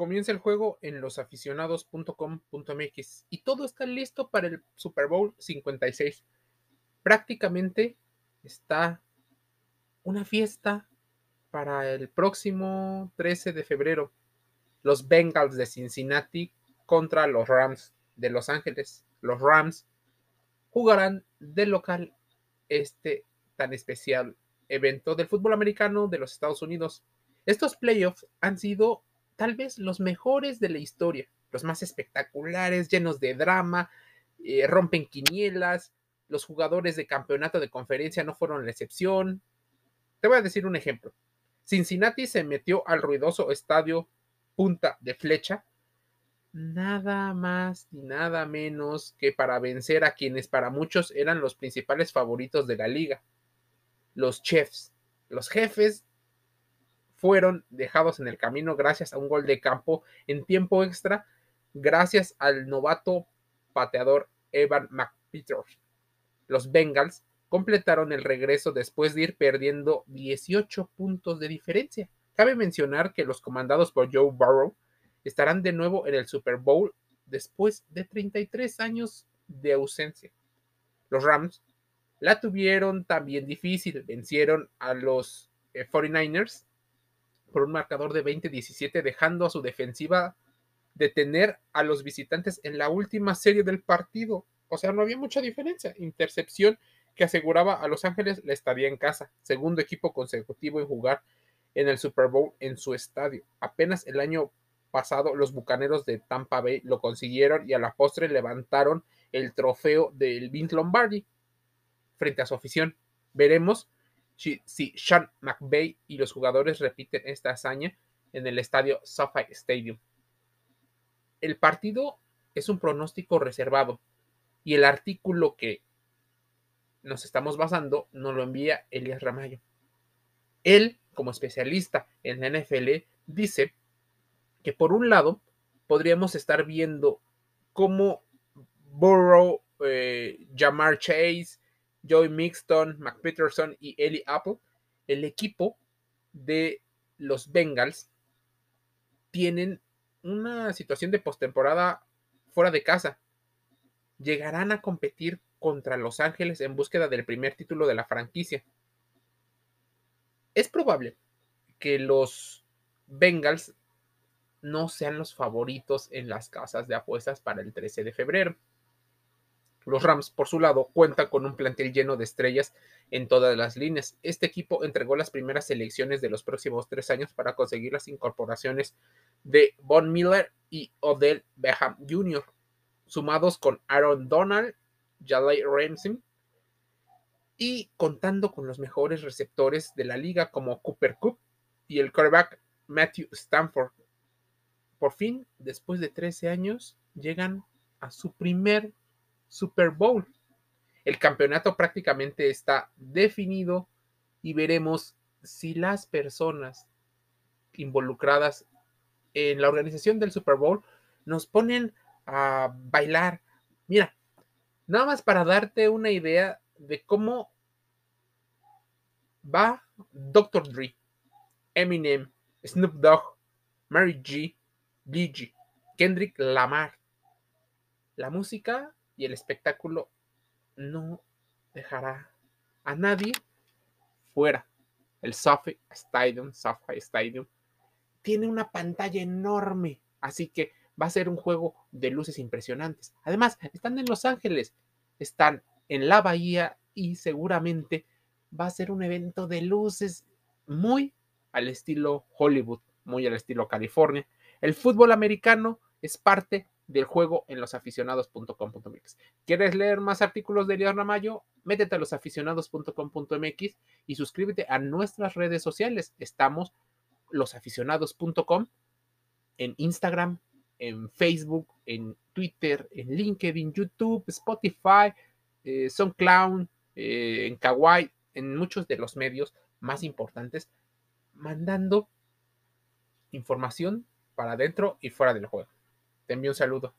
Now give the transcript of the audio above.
comienza el juego en losaficionados.com.mx y todo está listo para el Super Bowl 56. Prácticamente está una fiesta para el próximo 13 de febrero. Los Bengals de Cincinnati contra los Rams de Los Ángeles. Los Rams jugarán de local este tan especial evento del fútbol americano de los Estados Unidos. Estos playoffs han sido tal vez los mejores de la historia, los más espectaculares, llenos de drama, eh, rompen quinielas, los jugadores de campeonato de conferencia no fueron la excepción. Te voy a decir un ejemplo. Cincinnati se metió al ruidoso estadio Punta de Flecha, nada más ni nada menos que para vencer a quienes para muchos eran los principales favoritos de la liga, los Chefs, los jefes fueron dejados en el camino gracias a un gol de campo en tiempo extra, gracias al novato pateador Evan McPeters. Los Bengals completaron el regreso después de ir perdiendo 18 puntos de diferencia. Cabe mencionar que los comandados por Joe Burrow estarán de nuevo en el Super Bowl después de 33 años de ausencia. Los Rams la tuvieron también difícil, vencieron a los 49ers eh, por un marcador de 20-17, dejando a su defensiva detener a los visitantes en la última serie del partido. O sea, no había mucha diferencia. Intercepción que aseguraba a Los Ángeles la estadía en casa, segundo equipo consecutivo en jugar en el Super Bowl en su estadio. Apenas el año pasado los Bucaneros de Tampa Bay lo consiguieron y a la postre levantaron el trofeo del Vince Lombardi frente a su afición. Veremos si Sean McVay y los jugadores repiten esta hazaña en el estadio SoFi Stadium. El partido es un pronóstico reservado y el artículo que nos estamos basando nos lo envía Elias Ramayo. Él, como especialista en la NFL, dice que por un lado podríamos estar viendo cómo Burrow, eh, Jamar Chase, Joey Mixton, McPeterson y Ellie Apple, el equipo de los Bengals tienen una situación de postemporada fuera de casa. Llegarán a competir contra Los Ángeles en búsqueda del primer título de la franquicia. Es probable que los Bengals no sean los favoritos en las casas de apuestas para el 13 de febrero. Los Rams, por su lado, cuentan con un plantel lleno de estrellas en todas las líneas. Este equipo entregó las primeras selecciones de los próximos tres años para conseguir las incorporaciones de Von Miller y Odell Beham Jr., sumados con Aaron Donald, Jalay Ramsey y contando con los mejores receptores de la liga como Cooper Cook y el quarterback Matthew Stanford. Por fin, después de 13 años, llegan a su primer Super Bowl. El campeonato prácticamente está definido y veremos si las personas involucradas en la organización del Super Bowl nos ponen a bailar. Mira, nada más para darte una idea de cómo va Dr. Dre, Eminem, Snoop Dogg, Mary G, Gigi, Kendrick Lamar. La música y el espectáculo no dejará a nadie fuera. El SoFi Stadium, SoFi Stadium, tiene una pantalla enorme, así que va a ser un juego de luces impresionantes. Además, están en Los Ángeles, están en la bahía y seguramente va a ser un evento de luces muy al estilo Hollywood, muy al estilo California. El fútbol americano es parte del juego en losaficionados.com.mx. ¿Quieres leer más artículos de Elias Ramayo? Métete a losaficionados.com.mx y suscríbete a nuestras redes sociales. Estamos losaficionados.com en Instagram, en Facebook, en Twitter, en LinkedIn, YouTube, Spotify, eh, SoundCloud, eh, en Kawaii, en muchos de los medios más importantes, mandando información para adentro y fuera del juego. Te envío un saludo.